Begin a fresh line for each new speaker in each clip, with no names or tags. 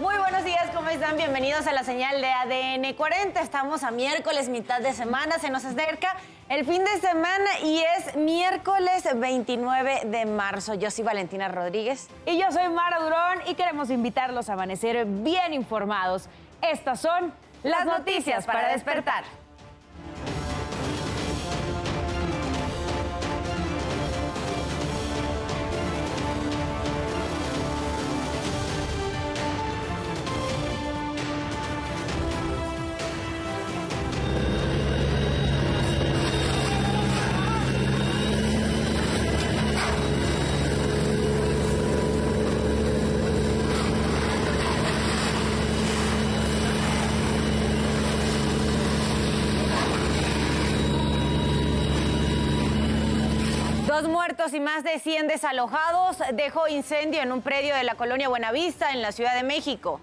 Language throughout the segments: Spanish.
Muy buenos días, ¿cómo están? Bienvenidos a la señal de ADN 40. Estamos a miércoles, mitad de semana, se nos acerca el fin de semana y es miércoles 29 de marzo. Yo soy Valentina Rodríguez.
Y yo soy Mara Durón y queremos invitarlos a amanecer bien informados. Estas son las noticias para despertar.
Muertos y más de 100 desalojados dejó incendio en un predio de la colonia Buenavista en la Ciudad de México.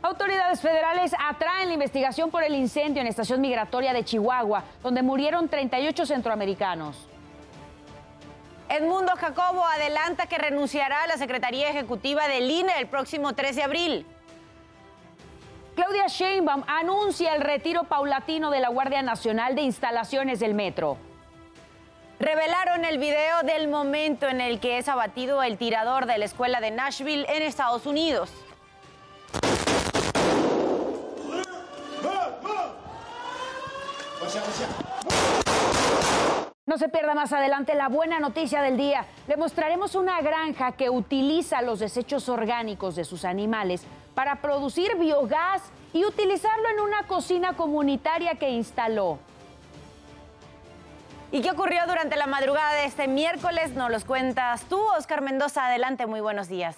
Autoridades federales atraen la investigación por el incendio en la estación migratoria de Chihuahua, donde murieron 38 centroamericanos.
Edmundo Jacobo adelanta que renunciará a la Secretaría Ejecutiva del INE el próximo 3 de abril.
Claudia Sheinbaum anuncia el retiro paulatino de la Guardia Nacional de instalaciones del metro.
Revelaron el video del momento en el que es abatido el tirador de la escuela de Nashville en Estados Unidos.
No se pierda más adelante la buena noticia del día. Le mostraremos una granja que utiliza los desechos orgánicos de sus animales para producir biogás y utilizarlo en una cocina comunitaria que instaló.
¿Y qué ocurrió durante la madrugada de este miércoles? Nos los cuentas tú, Oscar Mendoza. Adelante, muy buenos días.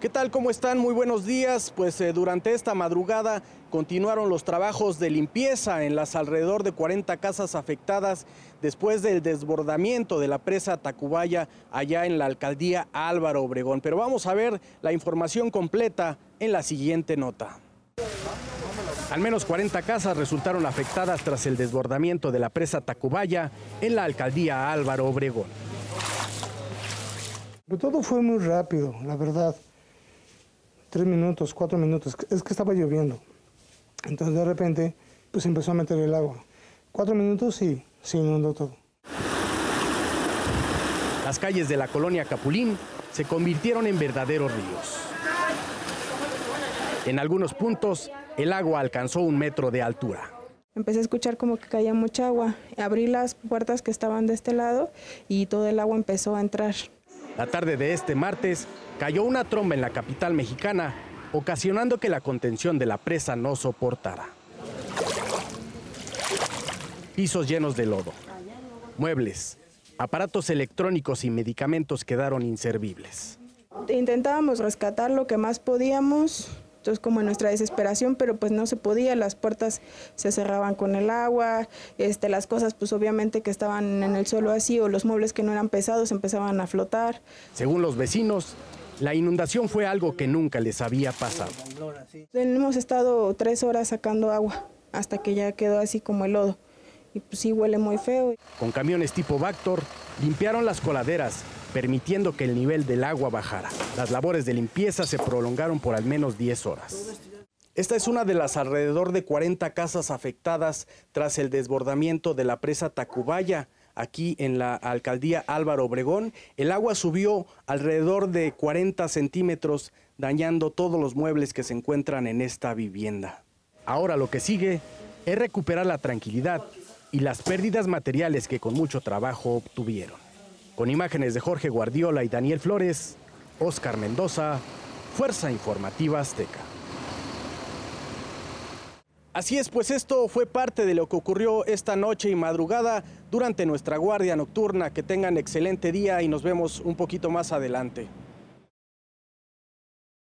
¿Qué tal? ¿Cómo están? Muy buenos días. Pues eh, durante esta madrugada continuaron los trabajos de limpieza en las alrededor de 40 casas afectadas después del desbordamiento de la presa Tacubaya allá en la alcaldía Álvaro Obregón. Pero vamos a ver la información completa en la siguiente nota. Al menos 40 casas resultaron afectadas tras el desbordamiento de la presa Tacubaya en la alcaldía Álvaro Obregón.
Pero todo fue muy rápido, la verdad. Tres minutos, cuatro minutos. Es que estaba lloviendo. Entonces de repente, pues empezó a meter el agua. Cuatro minutos y se inundó todo.
Las calles de la colonia Capulín se convirtieron en verdaderos ríos. En algunos puntos, el agua alcanzó un metro de altura.
Empecé a escuchar como que caía mucha agua. Abrí las puertas que estaban de este lado y todo el agua empezó a entrar.
La tarde de este martes cayó una tromba en la capital mexicana, ocasionando que la contención de la presa no soportara. Pisos llenos de lodo, muebles, aparatos electrónicos y medicamentos quedaron inservibles.
Intentábamos rescatar lo que más podíamos, entonces como en nuestra desesperación, pero pues no se podía, las puertas se cerraban con el agua, este, las cosas pues obviamente que estaban en el suelo así o los muebles que no eran pesados empezaban a flotar.
Según los vecinos, la inundación fue algo que nunca les había pasado.
Hemos estado tres horas sacando agua hasta que ya quedó así como el lodo y pues sí huele muy feo.
Con camiones tipo Vactor limpiaron las coladeras, permitiendo que el nivel del agua bajara. Las labores de limpieza se prolongaron por al menos 10 horas. Esta es una de las alrededor de 40 casas afectadas tras el desbordamiento de la presa Tacubaya. Aquí en la alcaldía Álvaro Obregón, el agua subió alrededor de 40 centímetros, dañando todos los muebles que se encuentran en esta vivienda. Ahora lo que sigue es recuperar la tranquilidad y las pérdidas materiales que con mucho trabajo obtuvieron. Con imágenes de Jorge Guardiola y Daniel Flores, Oscar Mendoza, Fuerza Informativa Azteca. Así es, pues esto fue parte de lo que ocurrió esta noche y madrugada durante nuestra guardia nocturna. Que tengan excelente día y nos vemos un poquito más adelante.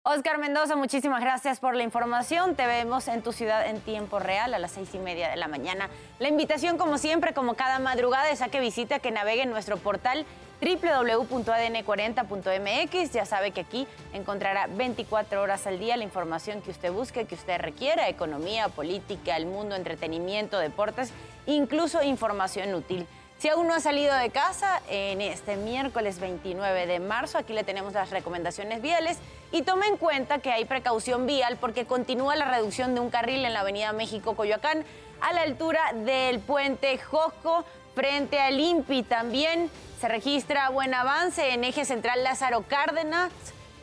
Oscar Mendoza, muchísimas gracias por la información. Te vemos en tu ciudad en tiempo real a las seis y media de la mañana. La invitación, como siempre, como cada madrugada, es a que visite, que navegue en nuestro portal www.adn40.mx. Ya sabe que aquí encontrará 24 horas al día la información que usted busque, que usted requiera, economía, política, el mundo, entretenimiento, deportes, incluso información útil. Si aún no ha salido de casa, en este miércoles 29 de marzo, aquí le tenemos las recomendaciones viales y tome en cuenta que hay precaución vial porque continúa la reducción de un carril en la avenida México-Coyoacán a la altura del puente Josco frente al INPI. También se registra buen avance en eje central Lázaro Cárdenas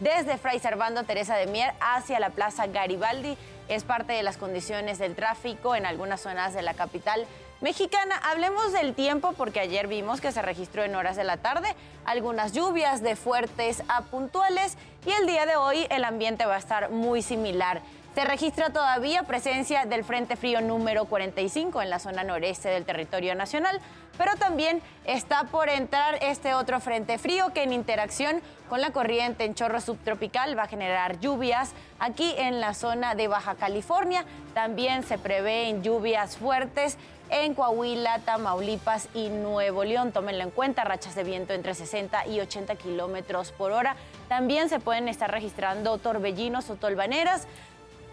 desde Fray Servando Teresa de Mier hacia la Plaza Garibaldi. Es parte de las condiciones del tráfico en algunas zonas de la capital mexicana. Hablemos del tiempo porque ayer vimos que se registró en horas de la tarde algunas lluvias de fuertes a puntuales y el día de hoy el ambiente va a estar muy similar. Se registra todavía presencia del Frente Frío número 45 en la zona noreste del territorio nacional, pero también está por entrar este otro Frente Frío que en interacción con la corriente en chorro subtropical va a generar lluvias aquí en la zona de Baja California. También se prevén lluvias fuertes en Coahuila, Tamaulipas y Nuevo León. Tómenlo en cuenta, rachas de viento entre 60 y 80 kilómetros por hora. También se pueden estar registrando torbellinos o tolvaneras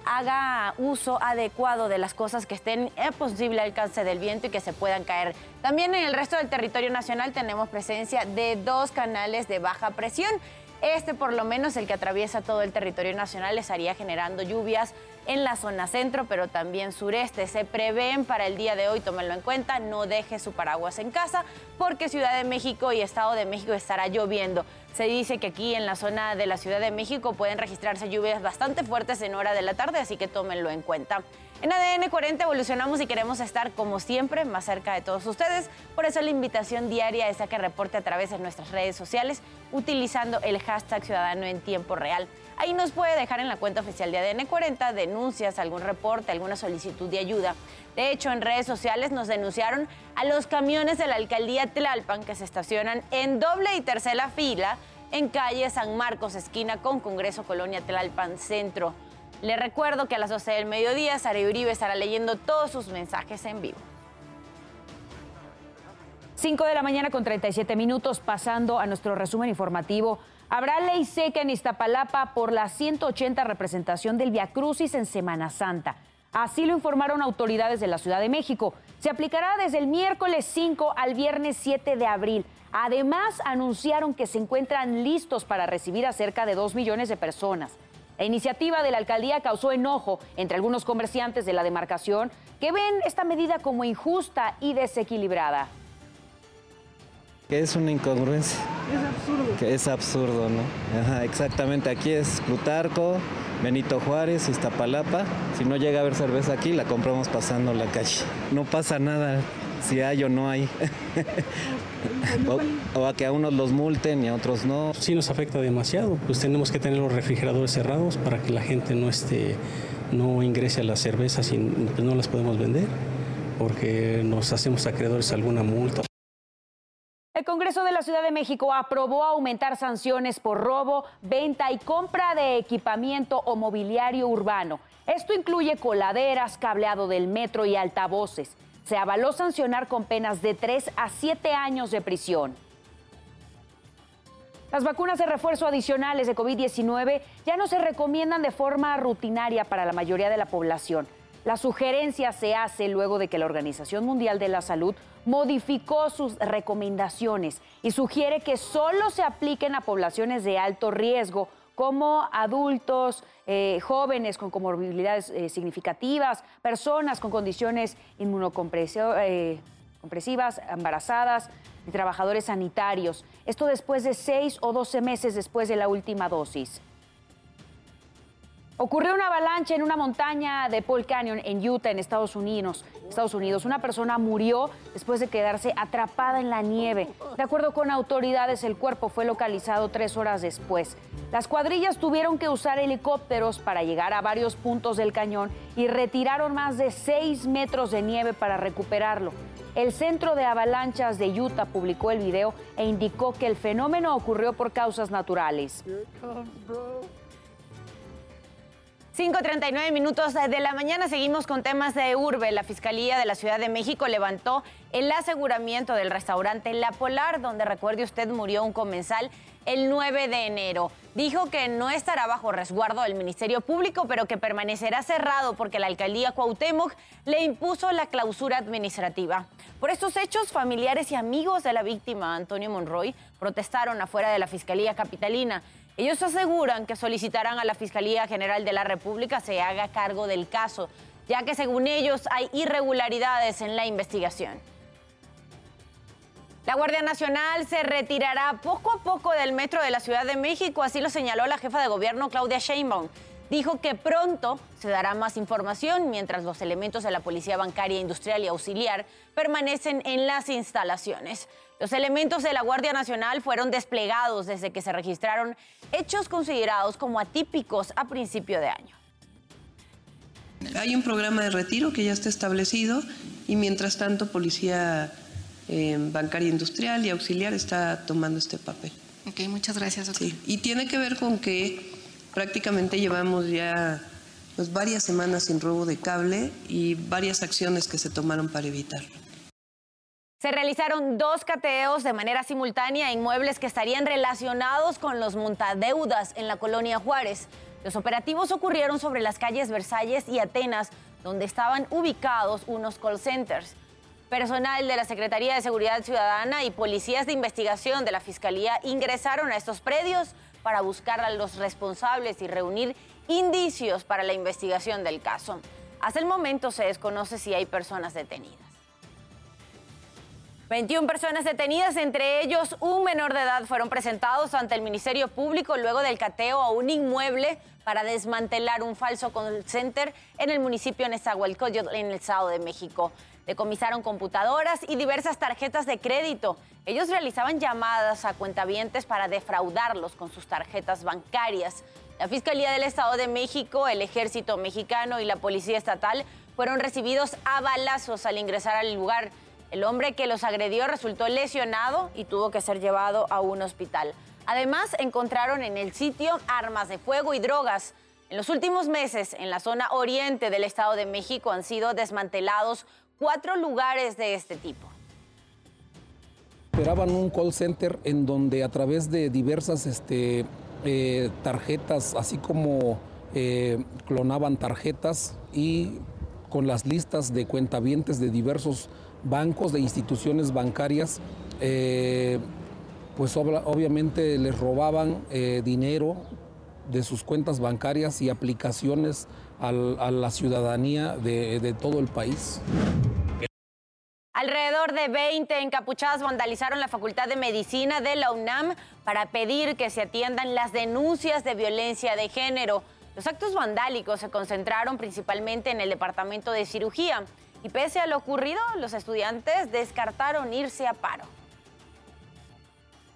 haga uso adecuado de las cosas que estén en posible alcance del viento y que se puedan caer. También en el resto del territorio nacional tenemos presencia de dos canales de baja presión. Este, por lo menos, el que atraviesa todo el territorio nacional, estaría generando lluvias en la zona centro, pero también sureste. Se prevén para el día de hoy, tómenlo en cuenta, no deje su paraguas en casa, porque Ciudad de México y Estado de México estará lloviendo. Se dice que aquí en la zona de la Ciudad de México pueden registrarse lluvias bastante fuertes en hora de la tarde, así que tómenlo en cuenta. En ADN 40 evolucionamos y queremos estar, como siempre, más cerca de todos ustedes. Por eso la invitación diaria es a que reporte a través de nuestras redes sociales utilizando el hashtag Ciudadano en Tiempo Real. Ahí nos puede dejar en la cuenta oficial de ADN 40 denuncias, algún reporte, alguna solicitud de ayuda. De hecho, en redes sociales nos denunciaron a los camiones de la alcaldía Tlalpan que se estacionan en doble y tercera fila en calle San Marcos, esquina con Congreso Colonia Tlalpan Centro. Le recuerdo que a las 12 del mediodía Sara Uribe estará leyendo todos sus mensajes en vivo.
5 de la mañana con 37 minutos, pasando a nuestro resumen informativo. Habrá ley seca en Iztapalapa por la 180 representación del Via Crucis en Semana Santa. Así lo informaron autoridades de la Ciudad de México. Se aplicará desde el miércoles 5 al viernes 7 de abril. Además, anunciaron que se encuentran listos para recibir a cerca de 2 millones de personas. La iniciativa de la alcaldía causó enojo entre algunos comerciantes de la demarcación que ven esta medida como injusta y desequilibrada.
Que es una incongruencia. Es absurdo. Que es absurdo, ¿no? Ajá, exactamente, aquí es Plutarco, Benito Juárez, Iztapalapa. Si no llega a haber cerveza aquí, la compramos pasando la calle. No pasa nada si hay o no hay. o, a que a unos los multen y a otros no.
Sí nos afecta demasiado, pues tenemos que tener los refrigeradores cerrados para que la gente no esté, no ingrese a las cervezas y pues no las podemos vender, porque nos hacemos acreedores a alguna multa.
El Congreso de la Ciudad de México aprobó aumentar sanciones por robo, venta y compra de equipamiento o mobiliario urbano. Esto incluye coladeras, cableado del metro y altavoces. Se avaló sancionar con penas de 3 a 7 años de prisión. Las vacunas de refuerzo adicionales de COVID-19 ya no se recomiendan de forma rutinaria para la mayoría de la población. La sugerencia se hace luego de que la Organización Mundial de la Salud modificó sus recomendaciones y sugiere que solo se apliquen a poblaciones de alto riesgo como adultos, eh, jóvenes con comorbilidades eh, significativas, personas con condiciones inmunocompresivas, eh, embarazadas y trabajadores sanitarios. Esto después de seis o doce meses después de la última dosis. Ocurrió una avalancha en una montaña de Paul Canyon en Utah, en Estados Unidos. Estados Unidos. Una persona murió después de quedarse atrapada en la nieve. De acuerdo con autoridades, el cuerpo fue localizado tres horas después. Las cuadrillas tuvieron que usar helicópteros para llegar a varios puntos del cañón y retiraron más de seis metros de nieve para recuperarlo. El Centro de Avalanchas de Utah publicó el video e indicó que el fenómeno ocurrió por causas naturales.
5.39 minutos de la mañana seguimos con temas de urbe. La Fiscalía de la Ciudad de México levantó el aseguramiento del restaurante La Polar, donde recuerde usted murió un comensal el 9 de enero. Dijo que no estará bajo resguardo del Ministerio Público, pero que permanecerá cerrado porque la alcaldía Cuauhtémoc le impuso la clausura administrativa. Por estos hechos, familiares y amigos de la víctima, Antonio Monroy, protestaron afuera de la Fiscalía Capitalina. Ellos aseguran que solicitarán a la Fiscalía General de la República se haga cargo del caso, ya que según ellos hay irregularidades en la investigación. La Guardia Nacional se retirará poco a poco del metro de la Ciudad de México, así lo señaló la jefa de gobierno Claudia Sheinbaum. Dijo que pronto se dará más información mientras los elementos de la Policía Bancaria Industrial y Auxiliar permanecen en las instalaciones. Los elementos de la Guardia Nacional fueron desplegados desde que se registraron hechos considerados como atípicos a principio de año.
Hay un programa de retiro que ya está establecido y mientras tanto Policía eh, bancaria industrial y auxiliar está tomando este papel.
Ok, muchas gracias. Doctor.
Sí, y tiene que ver con que prácticamente llevamos ya pues, varias semanas sin robo de cable y varias acciones que se tomaron para evitarlo.
Se realizaron dos cateos de manera simultánea en inmuebles que estarían relacionados con los montadeudas en la colonia Juárez. Los operativos ocurrieron sobre las calles Versalles y Atenas, donde estaban ubicados unos call centers. Personal de la Secretaría de Seguridad Ciudadana y policías de investigación de la Fiscalía ingresaron a estos predios para buscar a los responsables y reunir indicios para la investigación del caso. Hasta el momento se desconoce si hay personas detenidas. 21 personas detenidas, entre ellos un menor de edad, fueron presentados ante el Ministerio Público luego del cateo a un inmueble para desmantelar un falso call center en el municipio de Nezahualcóyotl, en el Estado de México. Decomisaron computadoras y diversas tarjetas de crédito. Ellos realizaban llamadas a cuentavientes para defraudarlos con sus tarjetas bancarias. La Fiscalía del Estado de México, el Ejército Mexicano y la Policía Estatal fueron recibidos a balazos al ingresar al lugar. El hombre que los agredió resultó lesionado y tuvo que ser llevado a un hospital. Además, encontraron en el sitio armas de fuego y drogas. En los últimos meses, en la zona oriente del Estado de México han sido desmantelados cuatro lugares de este tipo.
Operaban un call center en donde a través de diversas este, eh, tarjetas, así como eh, clonaban tarjetas y con las listas de cuentavientes de diversos bancos, de instituciones bancarias, eh, pues obviamente les robaban dinero de sus cuentas bancarias y aplicaciones a la ciudadanía de, de todo el país.
Alrededor de 20 encapuchadas vandalizaron la Facultad de Medicina de la UNAM para pedir que se atiendan las denuncias de violencia de género. Los actos vandálicos se concentraron principalmente en el departamento de cirugía y pese a lo ocurrido, los estudiantes descartaron irse a paro.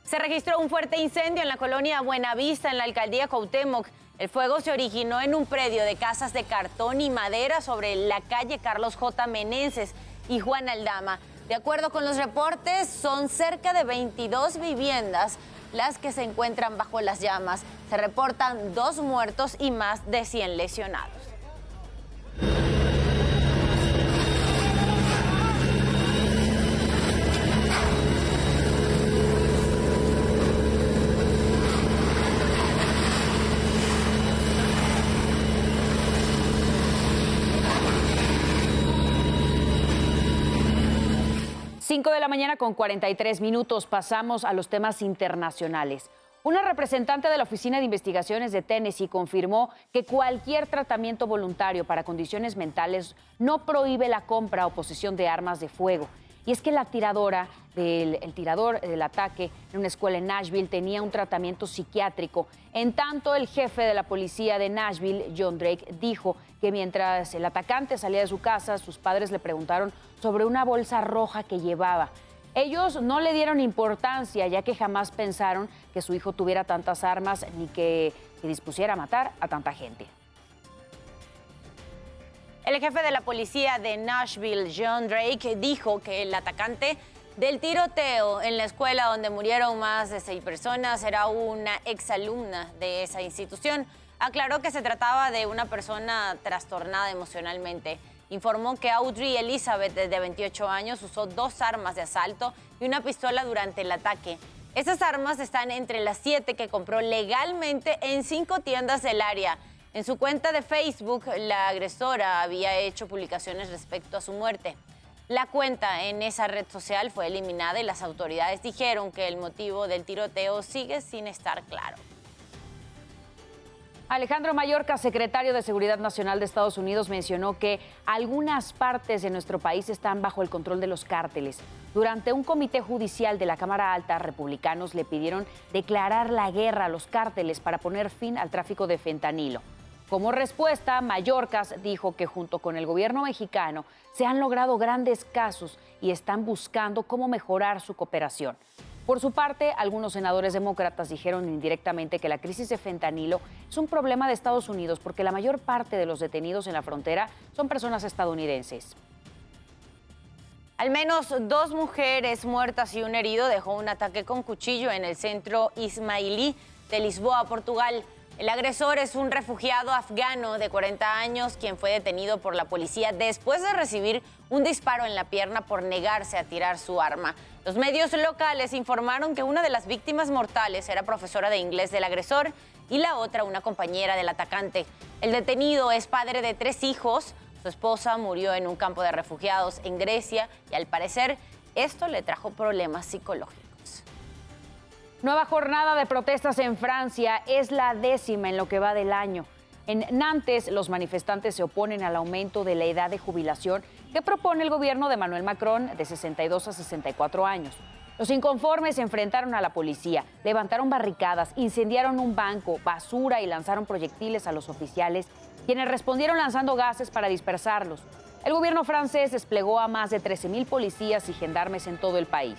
Se registró un fuerte incendio en la colonia Buenavista, en la alcaldía Cuauhtémoc. El fuego se originó en un predio de casas de cartón y madera sobre la calle Carlos J. Menenses y Juan Aldama. De acuerdo con los reportes, son cerca de 22 viviendas las que se encuentran bajo las llamas. Se reportan dos muertos y más de 100 lesionados.
5 de la mañana con 43 minutos pasamos a los temas internacionales. Una representante de la Oficina de Investigaciones de Tennessee confirmó que cualquier tratamiento voluntario para condiciones mentales no prohíbe la compra o posesión de armas de fuego. Y es que la tiradora del el tirador del ataque en una escuela en Nashville tenía un tratamiento psiquiátrico. En tanto, el jefe de la policía de Nashville, John Drake, dijo que mientras el atacante salía de su casa, sus padres le preguntaron sobre una bolsa roja que llevaba. Ellos no le dieron importancia, ya que jamás pensaron que su hijo tuviera tantas armas ni que se dispusiera a matar a tanta gente.
El jefe de la policía de Nashville, John Drake, dijo que el atacante del tiroteo en la escuela donde murieron más de seis personas era una exalumna de esa institución. Aclaró que se trataba de una persona trastornada emocionalmente. informó que Audrey Elizabeth, de 28 años, usó dos armas de asalto y una pistola durante el ataque. Esas armas están entre las siete que compró legalmente en cinco tiendas del área. En su cuenta de Facebook, la agresora había hecho publicaciones respecto a su muerte. La cuenta en esa red social fue eliminada y las autoridades dijeron que el motivo del tiroteo sigue sin estar claro.
Alejandro Mayorka, secretario de Seguridad Nacional de Estados Unidos, mencionó que algunas partes de nuestro país están bajo el control de los cárteles. Durante un comité judicial de la Cámara Alta, republicanos le pidieron declarar la guerra a los cárteles para poner fin al tráfico de fentanilo. Como respuesta, Mallorcas dijo que junto con el gobierno mexicano se han logrado grandes casos y están buscando cómo mejorar su cooperación. Por su parte, algunos senadores demócratas dijeron indirectamente que la crisis de fentanilo es un problema de Estados Unidos porque la mayor parte de los detenidos en la frontera son personas estadounidenses.
Al menos dos mujeres muertas y un herido dejó un ataque con cuchillo en el centro ismailí de Lisboa, Portugal. El agresor es un refugiado afgano de 40 años quien fue detenido por la policía después de recibir un disparo en la pierna por negarse a tirar su arma. Los medios locales informaron que una de las víctimas mortales era profesora de inglés del agresor y la otra una compañera del atacante. El detenido es padre de tres hijos. Su esposa murió en un campo de refugiados en Grecia y al parecer esto le trajo problemas psicológicos.
Nueva jornada de protestas en Francia es la décima en lo que va del año. En Nantes, los manifestantes se oponen al aumento de la edad de jubilación que propone el gobierno de Manuel Macron de 62 a 64 años. Los inconformes se enfrentaron a la policía, levantaron barricadas, incendiaron un banco, basura y lanzaron proyectiles a los oficiales, quienes respondieron lanzando gases para dispersarlos. El gobierno francés desplegó a más de 13.000 policías y gendarmes en todo el país.